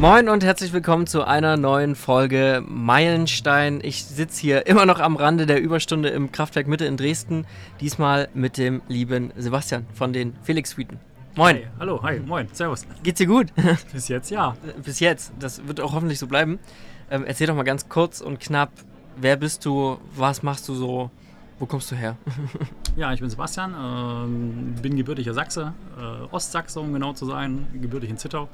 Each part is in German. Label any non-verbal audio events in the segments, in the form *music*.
Moin und herzlich willkommen zu einer neuen Folge Meilenstein. Ich sitze hier immer noch am Rande der Überstunde im Kraftwerk Mitte in Dresden. Diesmal mit dem lieben Sebastian von den Felix Suiten. Moin. Hey, hallo, hi, moin, servus. Geht's dir gut? *laughs* Bis jetzt ja. Bis jetzt. Das wird auch hoffentlich so bleiben. Ähm, erzähl doch mal ganz kurz und knapp, wer bist du, was machst du so, wo kommst du her? *laughs* Ja, ich bin Sebastian, ähm, bin gebürtiger Sachse, äh, Ostsachse, um genau zu sein, gebürtig in Zittau.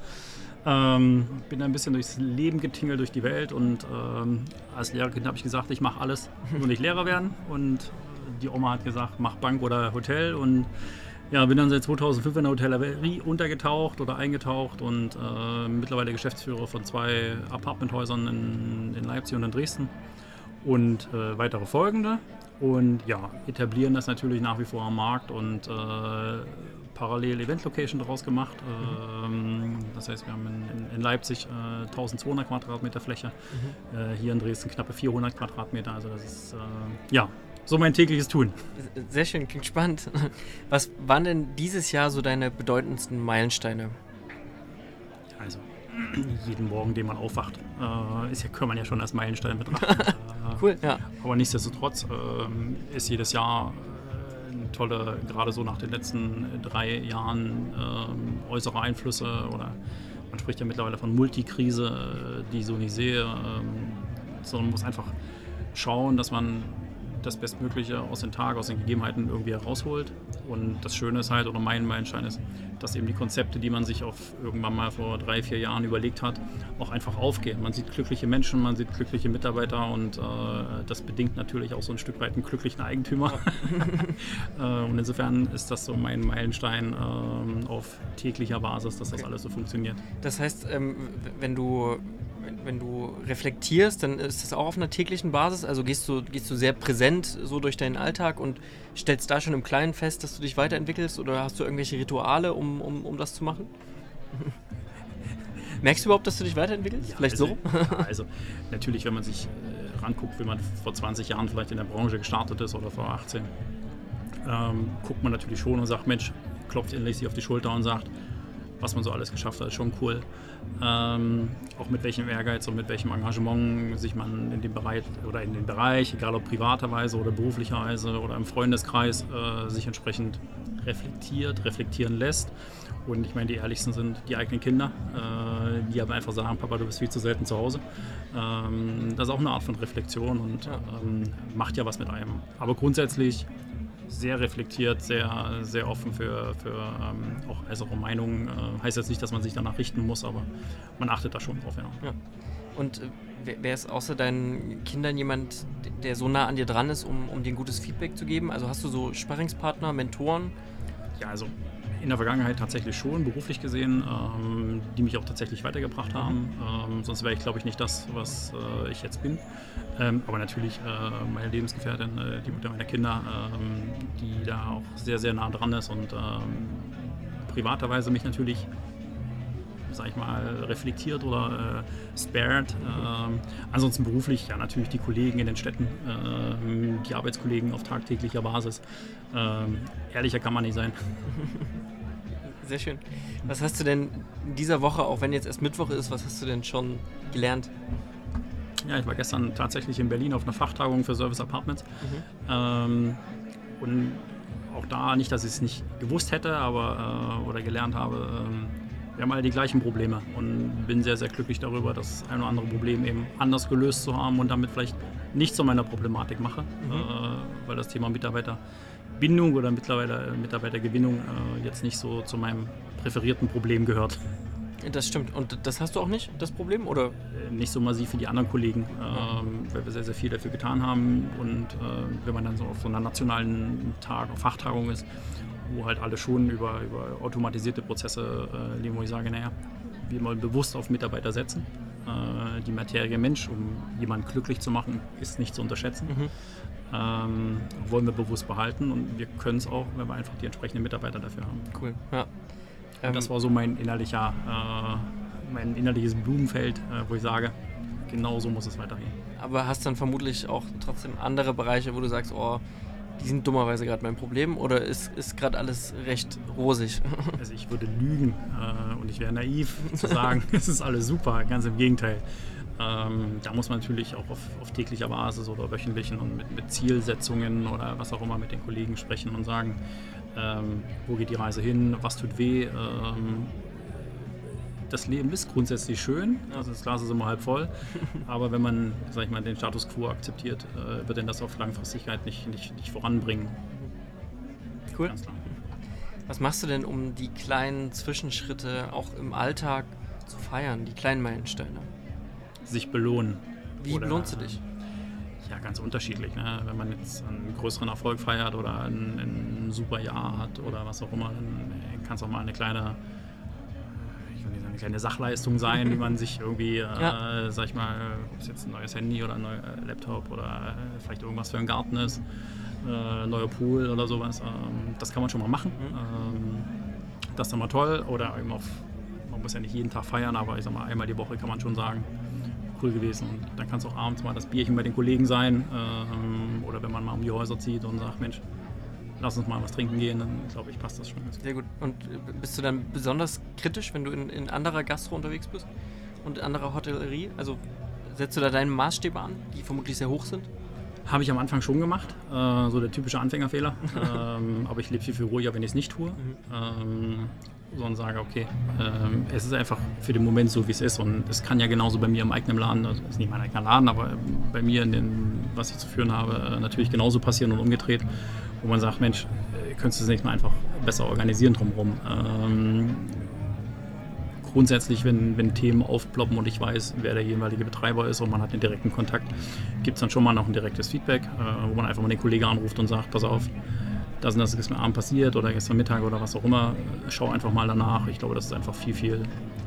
Ähm, bin ein bisschen durchs Leben getingelt, durch die Welt und ähm, als Lehrerkind habe ich gesagt, ich mache alles, nur nicht Lehrer werden. Und die Oma hat gesagt, mach Bank oder Hotel und ja, bin dann seit 2005 in der Hotellerie untergetaucht oder eingetaucht und äh, mittlerweile Geschäftsführer von zwei Apartmenthäusern in, in Leipzig und in Dresden und äh, weitere folgende. Und ja, etablieren das natürlich nach wie vor am Markt und äh, parallel Event-Location daraus gemacht. Ähm, das heißt, wir haben in, in Leipzig äh, 1200 Quadratmeter Fläche, mhm. äh, hier in Dresden knappe 400 Quadratmeter. Also das ist äh, ja so mein tägliches Tun. Sehr schön, klingt spannend. *laughs* Was waren denn dieses Jahr so deine bedeutendsten Meilensteine? Also, *clears throat* jeden Morgen, den man aufwacht, äh, ist ja, kann man ja schon als Meilenstein betrachten. äh, *laughs* cool, ja. Aber nichtsdestotrotz äh, ist jedes Jahr äh, tolle, gerade so nach den letzten drei Jahren äh, äußere Einflüsse oder man spricht ja mittlerweile von Multikrise, äh, die so nicht sehe, ähm, sondern muss einfach schauen, dass man das Bestmögliche aus den Tagen, aus den Gegebenheiten irgendwie herausholt. Und das Schöne ist halt, oder mein Meilenstein ist, dass eben die Konzepte, die man sich auf irgendwann mal vor drei, vier Jahren überlegt hat, auch einfach aufgehen. Man sieht glückliche Menschen, man sieht glückliche Mitarbeiter und äh, das bedingt natürlich auch so ein Stück weit einen glücklichen Eigentümer. *laughs* äh, und insofern ist das so mein Meilenstein äh, auf täglicher Basis, dass das alles so funktioniert. Das heißt, ähm, wenn du wenn du reflektierst, dann ist das auch auf einer täglichen Basis. Also gehst du, gehst du sehr präsent so durch deinen Alltag und stellst da schon im Kleinen fest, dass du dich weiterentwickelst oder hast du irgendwelche Rituale, um, um, um das zu machen? *laughs* Merkst du überhaupt, dass du dich weiterentwickelst? Ja, vielleicht also, so? Ja, also natürlich, wenn man sich äh, ranguckt, wie man vor 20 Jahren vielleicht in der Branche gestartet ist oder vor 18, ähm, guckt man natürlich schon und sagt, Mensch, klopft endlich sich auf die Schulter und sagt, was man so alles geschafft hat, ist schon cool. Ähm, auch mit welchem Ehrgeiz und mit welchem Engagement sich man in dem Bereich oder in dem Bereich, egal ob privaterweise oder beruflicherweise oder im Freundeskreis, äh, sich entsprechend reflektiert, reflektieren lässt. Und ich meine, die ehrlichsten sind die eigenen Kinder, äh, die aber einfach sagen, Papa, du bist viel zu selten zu Hause. Ähm, das ist auch eine Art von Reflexion und ähm, macht ja was mit einem. Aber grundsätzlich sehr reflektiert, sehr, sehr offen für, für ähm, auch äußere Meinungen. Äh, heißt jetzt nicht, dass man sich danach richten muss, aber man achtet da schon drauf, ja. ja. Und äh, wer ist außer deinen Kindern jemand, der so nah an dir dran ist, um, um dir ein gutes Feedback zu geben? Also hast du so Sparringspartner, Mentoren? Ja, also in der Vergangenheit tatsächlich schon, beruflich gesehen, ähm, die mich auch tatsächlich weitergebracht haben. Ähm, sonst wäre ich, glaube ich, nicht das, was äh, ich jetzt bin. Ähm, aber natürlich äh, meine Lebensgefährtin, äh, die Mutter meiner Kinder, ähm, die da auch sehr, sehr nah dran ist und ähm, privaterweise mich natürlich sag ich mal, reflektiert oder äh, spared. Ähm, ansonsten beruflich, ja, natürlich die Kollegen in den Städten, ähm, die Arbeitskollegen auf tagtäglicher Basis. Ähm, ehrlicher kann man nicht sein. *laughs* Sehr schön. Was hast du denn in dieser Woche, auch wenn jetzt erst Mittwoch ist, was hast du denn schon gelernt? Ja, ich war gestern tatsächlich in Berlin auf einer Fachtagung für Service Apartments. Mhm. Ähm, und auch da, nicht, dass ich es nicht gewusst hätte aber, äh, oder gelernt habe, ähm, wir haben alle die gleichen Probleme und bin sehr, sehr glücklich darüber, das ein oder andere Problem eben anders gelöst zu haben und damit vielleicht nicht zu meiner Problematik mache, mhm. äh, weil das Thema Mitarbeiterbindung oder mittlerweile Mitarbeitergewinnung äh, jetzt nicht so zu meinem präferierten Problem gehört. Das stimmt. Und das hast du auch nicht, das Problem? Oder? Äh, nicht so massiv wie die anderen Kollegen, ähm, weil wir sehr, sehr viel dafür getan haben. Und äh, wenn man dann so auf so einer nationalen Tag, auf Fachtagung ist, wo halt alle schon über, über automatisierte Prozesse äh, leben, wo ich sage, naja, wir wollen bewusst auf Mitarbeiter setzen. Äh, die Materie Mensch, um jemanden glücklich zu machen, ist nicht zu unterschätzen. Mhm. Ähm, wollen wir bewusst behalten und wir können es auch, wenn wir einfach die entsprechenden Mitarbeiter dafür haben. Cool, ja. Ähm, das war so mein innerlicher, äh, mein innerliches Blumenfeld, äh, wo ich sage, genau so muss es weitergehen. Aber hast dann vermutlich auch trotzdem andere Bereiche, wo du sagst, oh, die sind dummerweise gerade mein Problem oder ist, ist gerade alles recht rosig? *laughs* Also ich würde lügen äh, und ich wäre naiv zu sagen, *laughs* es ist alles super, ganz im Gegenteil. Ähm, da muss man natürlich auch auf, auf, täglicher Basis oder wöchentlichen und mit, mit, Zielsetzungen oder was auch immer mit den Kollegen sprechen und sagen, ähm, wo geht die Reise hin, was tut weh. Ähm, das Leben ist grundsätzlich schön, also das Glas ist immer halb voll, *laughs* aber wenn man, sag ich mal, den Status quo akzeptiert, äh, wird denn das auf Langfristigkeit nicht, nicht, nicht voranbringen. Cool. Was machst du denn, um die kleinen Zwischenschritte auch im Alltag zu feiern, die kleinen Meilensteine? sich belohnen. Wie oder, belohnst du dich? Ja, ganz unterschiedlich. Ne? Wenn man jetzt einen größeren Erfolg feiert oder ein, ein super Jahr hat oder was auch immer, dann kann es auch mal eine kleine, eine kleine Sachleistung sein, die man sich irgendwie, äh, ja. äh, sag ich mal, ob es jetzt ein neues Handy oder ein neuer Laptop oder äh, vielleicht irgendwas für einen Garten ist, äh, neuer Pool oder sowas, ähm, das kann man schon mal machen. Mhm. Ähm, das ist dann mal toll. Oder eben auf, man muss ja nicht jeden Tag feiern, aber ich sag mal, einmal die Woche kann man schon sagen, cool gewesen. Und dann kann es auch abends mal das Bierchen bei den Kollegen sein ähm, oder wenn man mal um die Häuser zieht und sagt, Mensch, lass uns mal was trinken gehen, dann glaube ich, passt das schon. Sehr gut. Und äh, bist du dann besonders kritisch, wenn du in, in anderer Gastro unterwegs bist und in anderer Hotellerie? Also setzt du da deine Maßstäbe an, die vermutlich sehr hoch sind? Habe ich am Anfang schon gemacht, äh, so der typische Anfängerfehler. *laughs* ähm, aber ich lebe viel, viel ruhiger, wenn ich es nicht tue. Mhm. Ähm, sondern sage, okay, ähm, es ist einfach für den Moment so, wie es ist. Und es kann ja genauso bei mir im eigenen Laden, also ist nicht mein eigener Laden, aber bei mir, in den, was ich zu führen habe, äh, natürlich genauso passieren und umgedreht, wo man sagt, Mensch, äh, könntest du es nicht mal einfach besser organisieren drumherum. Ähm, grundsätzlich, wenn, wenn Themen aufploppen und ich weiß, wer der jeweilige Betreiber ist und man hat den direkten Kontakt, gibt es dann schon mal noch ein direktes Feedback, äh, wo man einfach mal den Kollegen anruft und sagt, pass auf, das und das ist gestern Abend passiert oder gestern Mittag oder was auch immer. Schau einfach mal danach. Ich glaube, das ist einfach viel, viel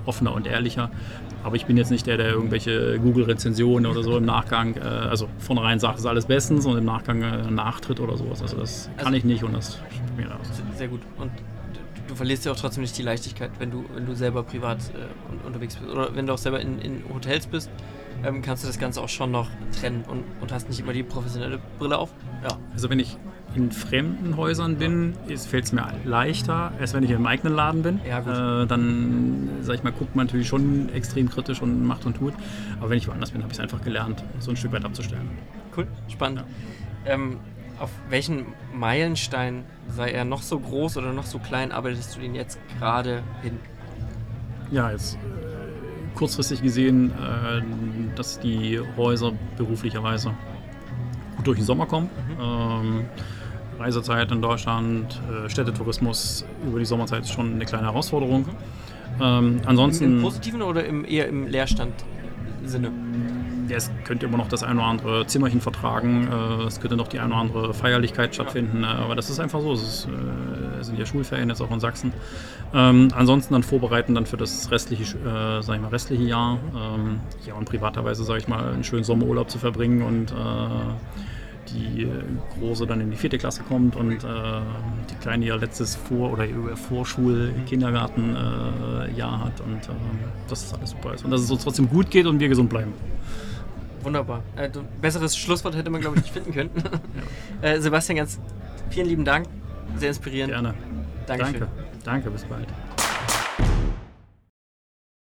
offener und ehrlicher. Aber ich bin jetzt nicht der, der irgendwelche Google-Rezensionen oder so im Nachgang, äh, also von rein sagt, es ist alles bestens und im Nachgang äh, nachtritt oder sowas. Also das kann also, ich nicht und das mir aus. Sehr gut. Und du verlierst ja auch trotzdem nicht die Leichtigkeit, wenn du, wenn du selber privat äh, unterwegs bist oder wenn du auch selber in, in Hotels bist. Ähm, kannst du das Ganze auch schon noch trennen und, und hast nicht immer die professionelle Brille auf? Ja. Also wenn ich in fremden Häusern bin, fällt es mir leichter, als wenn ich im eigenen Laden bin. Ja, äh, dann, sag ich mal, guckt man natürlich schon extrem kritisch und macht und tut. Aber wenn ich woanders bin, habe ich es einfach gelernt, so ein Stück weit abzustellen. Cool, spannend. Ja. Ähm, auf welchen Meilenstein, sei er noch so groß oder noch so klein, arbeitest du den jetzt gerade hin? Ja, jetzt äh, kurzfristig gesehen, äh, dass die Häuser beruflicherweise gut durch den Sommer kommen. Mhm. Ähm, Reisezeit in Deutschland, äh, Städtetourismus über die Sommerzeit ist schon eine kleine Herausforderung. Ähm, ansonsten. Im, Im, positiven oder im, eher im Leerstand-Sinne? Es könnte immer noch das ein oder andere Zimmerchen vertragen, äh, es könnte noch die eine oder andere Feierlichkeit stattfinden, ja. aber das ist einfach so. Es, ist, äh, es, sind ja Schulferien jetzt auch in Sachsen. Ähm, ansonsten dann vorbereiten dann für das restliche, äh, sag ich mal, restliche Jahr. Ähm, ja, und privaterweise, sage ich mal, einen schönen Sommerurlaub zu verbringen und äh, die äh, Große dann in die vierte Klasse kommt und äh, die Kleine ihr letztes Vor- oder Vorschul-Kindergarten-Jahr äh, hat und äh, dass das alles super ist und dass es uns trotzdem gut geht und wir gesund bleiben. Wunderbar. Äh, besseres Schlusswort hätte man, glaube ich, nicht finden können. ja. *laughs* *laughs* Äh, Sebastian, ganz vielen lieben Dank. Sehr inspirierend. Gerne. Dankeschön. Danke. Danke, bis bald.